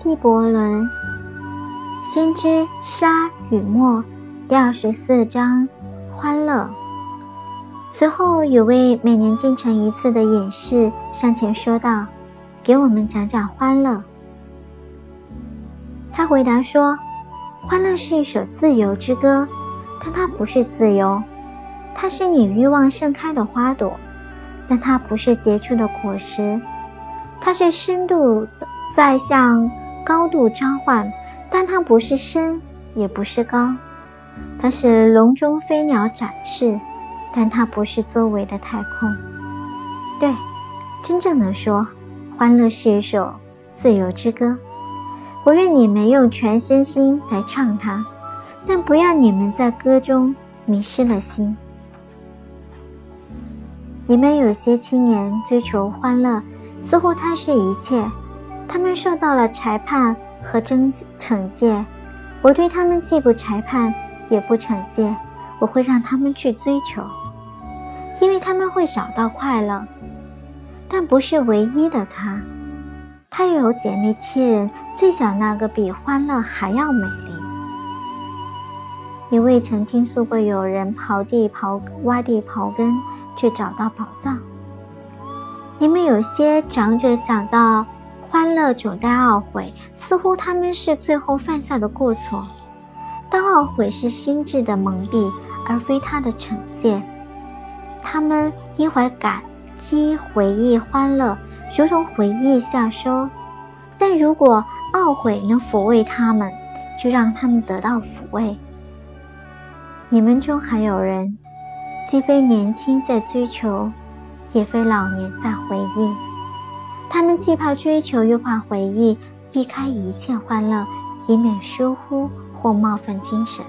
纪伯伦《先知沙与墨》第二十四章：欢乐。随后，有位每年进城一次的隐士上前说道：“给我们讲讲欢乐。”他回答说：“欢乐是一首自由之歌，但它不是自由；它是你欲望盛开的花朵，但它不是结出的果实；它是深度在向高度召唤，但它不是深，也不是高；它是笼中飞鸟展翅，但它不是周围的太空。对，真正的说，欢乐是一首自由之歌。”我愿你们用全身心来唱它，但不要你们在歌中迷失了心。你们有些青年追求欢乐，似乎它是一切。他们受到了裁判和惩惩戒，我对他们既不裁判也不惩戒，我会让他们去追求，因为他们会找到快乐，但不是唯一的他。他有姐妹七人，最小那个比欢乐还要美丽。你未曾听说过有人刨地刨挖地刨根，却找到宝藏。你们有些长者想到欢乐总带懊悔，似乎他们是最后犯下的过错。但懊悔是心智的蒙蔽，而非他的惩戒。他们因怀感激回忆欢乐。如同回忆下收，但如果懊悔能抚慰他们，就让他们得到抚慰。你们中还有人，既非年轻在追求，也非老年在回忆。他们既怕追求，又怕回忆，避开一切欢乐，以免疏忽或冒犯精神。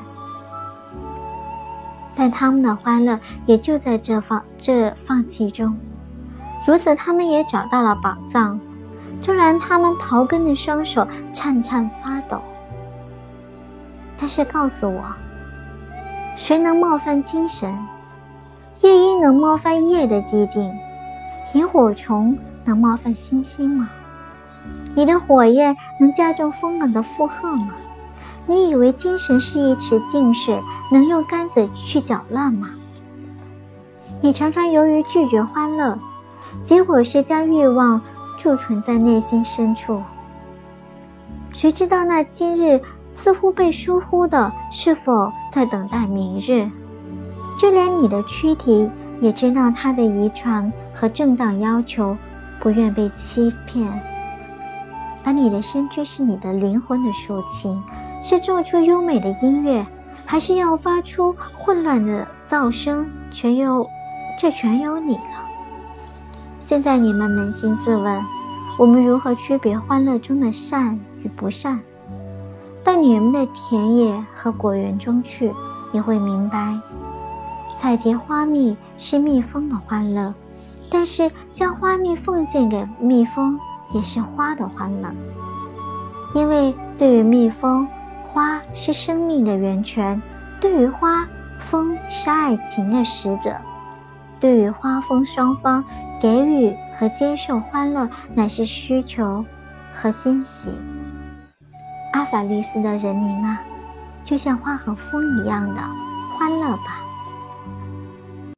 但他们的欢乐也就在这放这放弃中。如此，他们也找到了宝藏。纵然，他们刨根的双手颤颤发抖。但是，告诉我，谁能冒犯精神？夜莺能冒犯夜的寂静？萤火虫能冒犯星星吗？你的火焰能加重风冷的负荷吗？你以为精神是一池静水，能用杆子去搅乱吗？你常常由于拒绝欢乐。结果是将欲望贮存在内心深处。谁知道那今日似乎被疏忽的，是否在等待明日？就连你的躯体也知道它的遗传和正当要求，不愿被欺骗。而你的身躯是你的灵魂的抒情，是做出优美的音乐，还是要发出混乱的噪声？全由这全由你了。现在你们扪心自问：我们如何区别欢乐中的善与不善？到你们的田野和果园中去，你会明白，采集花蜜是蜜蜂的欢乐，但是将花蜜奉献给蜜蜂也是花的欢乐。因为对于蜜蜂，花是生命的源泉；对于花，蜂是爱情的使者；对于花蜂双方。给予和接受欢乐乃是需求和欣喜。阿法利斯的人民啊，就像花和风一样的欢乐吧。